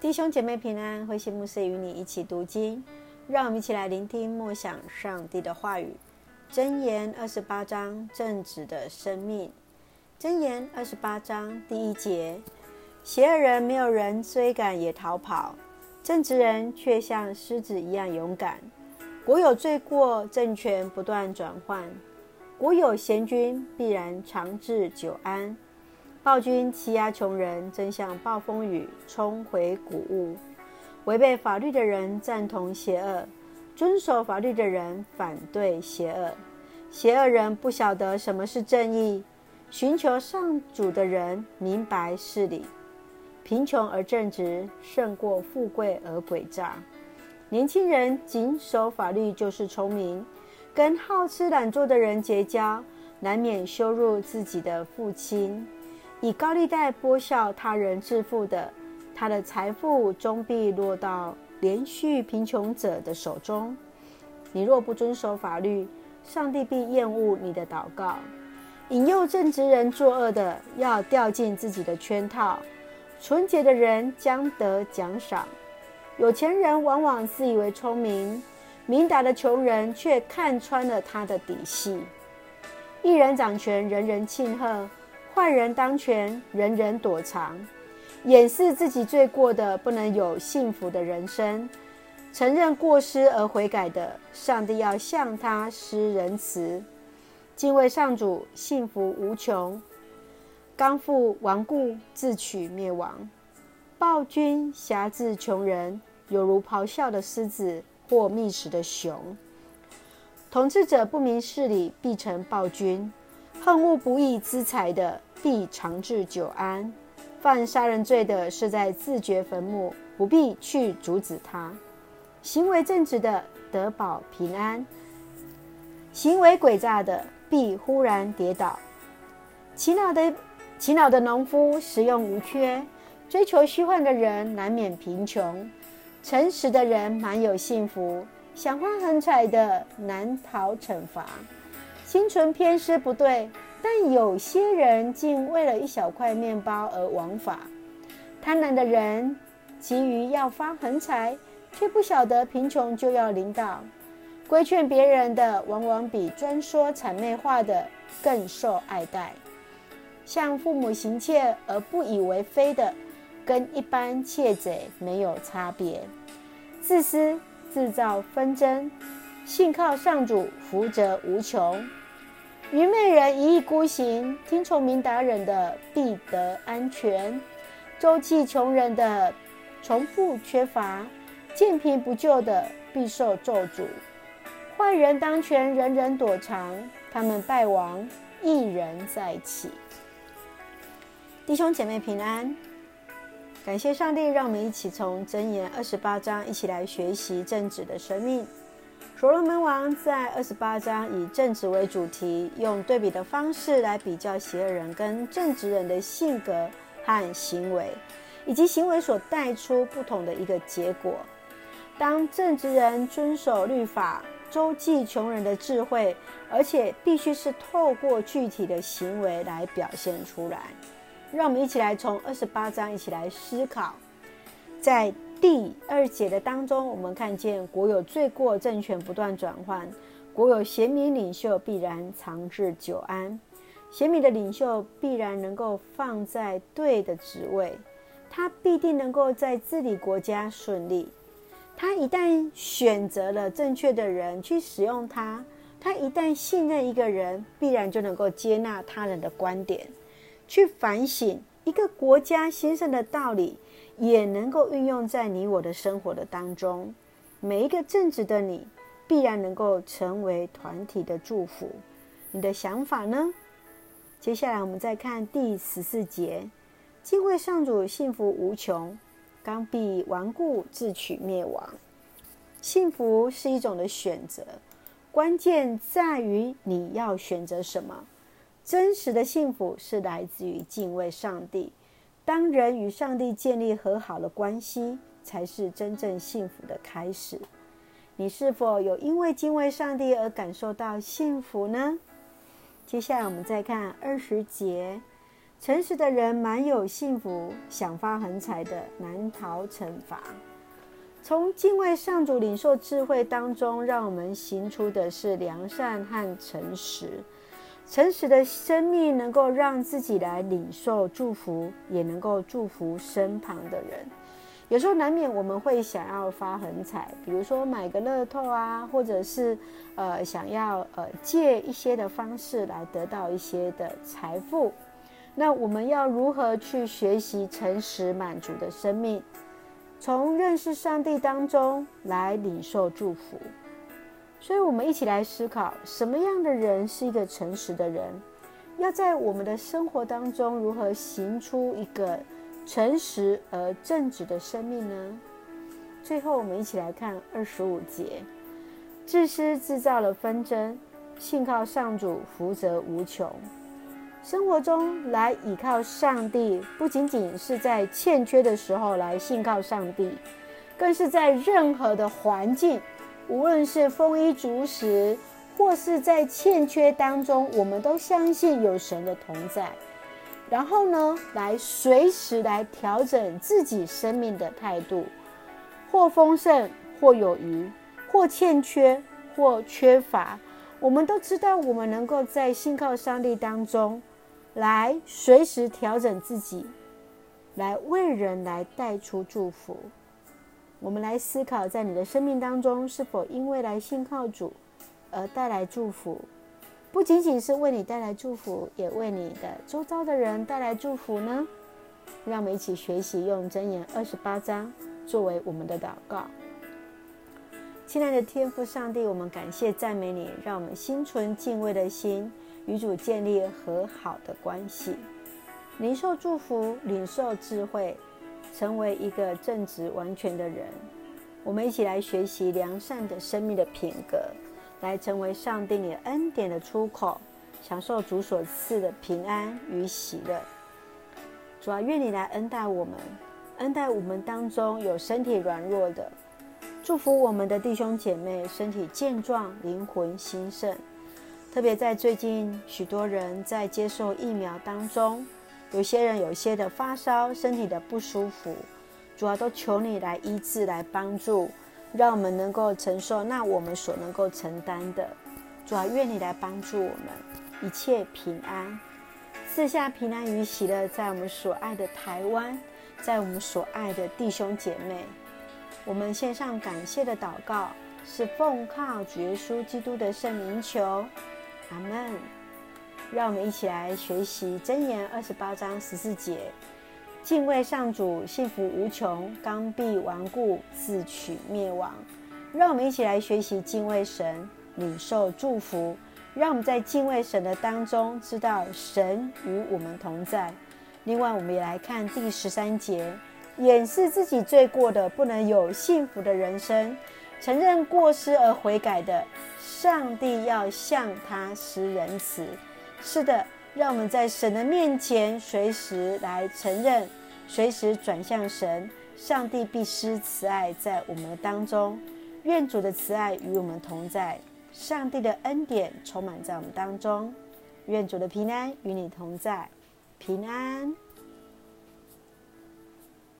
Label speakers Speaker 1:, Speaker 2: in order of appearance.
Speaker 1: 弟兄姐妹平安，慧馨牧师与你一起读经，让我们一起来聆听默想上帝的话语。箴言二十八章，正直的生命。箴言二十八章第一节：邪恶人没有人追赶也逃跑，正直人却像狮子一样勇敢。国有罪过，政权不断转换；国有贤君，必然长治久安。暴君欺压穷人，正像暴风雨冲毁谷物。违背法律的人赞同邪恶，遵守法律的人反对邪恶。邪恶人不晓得什么是正义，寻求上主的人明白事理。贫穷而正直，胜过富贵而诡诈。年轻人谨守法律就是聪明，跟好吃懒做的人结交，难免羞辱自己的父亲。以高利贷剥削他人致富的，他的财富终必落到连续贫穷者的手中。你若不遵守法律，上帝必厌恶你的祷告。引诱正直人作恶的，要掉进自己的圈套。纯洁的人将得奖赏。有钱人往往自以为聪明，明达的穷人却看穿了他的底细。一人掌权，人人庆贺。坏人当权，人人躲藏，掩饰自己罪过的，不能有幸福的人生；承认过失而悔改的，上帝要向他施仁慈。敬畏上主，幸福无穷；刚愎顽固，自取灭亡。暴君挟制穷人，犹如咆哮的狮子或觅食的熊。统治者不明事理，必成暴君；恨恶不义之财的，必长治久安。犯杀人罪的是在自掘坟墓，不必去阻止他。行为正直的得保平安，行为诡诈的必忽然跌倒。勤劳的勤劳的农夫食用无缺，追求虚幻的人难免贫穷。诚实的人满有幸福，想花横财的难逃惩罚。心存偏私不对。但有些人竟为了一小块面包而枉法，贪婪的人急于要发横财，却不晓得贫穷就要领导。规劝别人的，往往比专说谄媚话的更受爱戴。向父母行窃而不以为非的，跟一般窃贼没有差别。自私制造纷争，信靠上主，福泽无穷。愚昧人一意孤行，听从明达人的必得安全；周济穷人的从不缺乏，见贫不救的必受咒诅。坏人当权，人人躲藏；他们败亡，一人再起。弟兄姐妹平安，感谢上帝，让我们一起从箴言二十八章一起来学习正直的生命。所罗门王在二十八章以正直为主题，用对比的方式来比较邪恶人跟正直人的性格和行为，以及行为所带出不同的一个结果。当正直人遵守律法，周济穷人的智慧，而且必须是透过具体的行为来表现出来。让我们一起来从二十八章一起来思考，在。第二节的当中，我们看见国有罪过，政权不断转换；国有贤明领袖，必然长治久安。贤明的领袖必然能够放在对的职位，他必定能够在治理国家顺利。他一旦选择了正确的人去使用他，他一旦信任一个人，必然就能够接纳他人的观点，去反省一个国家兴盛的道理。也能够运用在你我的生活的当中，每一个正直的你，必然能够成为团体的祝福。你的想法呢？接下来我们再看第十四节：敬畏上主，幸福无穷；刚愎顽固，自取灭亡。幸福是一种的选择，关键在于你要选择什么。真实的幸福是来自于敬畏上帝。当人与上帝建立和好的关系，才是真正幸福的开始。你是否有因为敬畏上帝而感受到幸福呢？接下来我们再看二十节：诚实的人满有幸福，想发横财的难逃惩罚。从敬畏上主、领受智慧当中，让我们行出的是良善和诚实。诚实的生命能够让自己来领受祝福，也能够祝福身旁的人。有时候难免我们会想要发横财，比如说买个乐透啊，或者是呃想要呃借一些的方式来得到一些的财富。那我们要如何去学习诚实满足的生命？从认识上帝当中来领受祝福。所以，我们一起来思考：什么样的人是一个诚实的人？要在我们的生活当中如何行出一个诚实而正直的生命呢？最后，我们一起来看二十五节：自私制造了纷争，信靠上主，福泽无穷。生活中来倚靠上帝，不仅仅是在欠缺的时候来信靠上帝，更是在任何的环境，无论是丰衣足食，或是在欠缺当中，我们都相信有神的同在。然后呢，来随时来调整自己生命的态度，或丰盛，或有余，或欠缺，或缺乏，我们都知道，我们能够在信靠上帝当中。来随时调整自己，来为人来带出祝福。我们来思考，在你的生命当中，是否因为来信靠主而带来祝福？不仅仅是为你带来祝福，也为你的周遭的人带来祝福呢？让我们一起学习用箴言二十八章作为我们的祷告。亲爱的天父上帝，我们感谢赞美你，让我们心存敬畏的心。与主建立和好的关系，领受祝福，领受智慧，成为一个正直完全的人。我们一起来学习良善的生命的品格，来成为上帝你恩典的出口，享受主所赐的平安与喜乐。主啊，愿你来恩待我们，恩待我们当中有身体软弱的，祝福我们的弟兄姐妹身体健壮，灵魂兴盛。特别在最近，许多人在接受疫苗当中，有些人有些的发烧，身体的不舒服，主要都求你来医治，来帮助，让我们能够承受那我们所能够承担的。主要愿你来帮助我们，一切平安，赐下平安与喜乐，在我们所爱的台湾，在我们所爱的弟兄姐妹，我们献上感谢的祷告，是奉靠主耶稣基督的圣名求。阿门。让我们一起来学习箴言二十八章十四节：敬畏上主，幸福无穷；刚愎顽固，自取灭亡。让我们一起来学习敬畏神，领受祝福。让我们在敬畏神的当中，知道神与我们同在。另外，我们也来看第十三节：掩饰自己罪过的，不能有幸福的人生；承认过失而悔改的。上帝要向他施仁慈，是的，让我们在神的面前随时来承认，随时转向神，上帝必施慈爱在我们的当中。愿主的慈爱与我们同在，上帝的恩典充满在我们当中。愿主的平安与你同在，平安。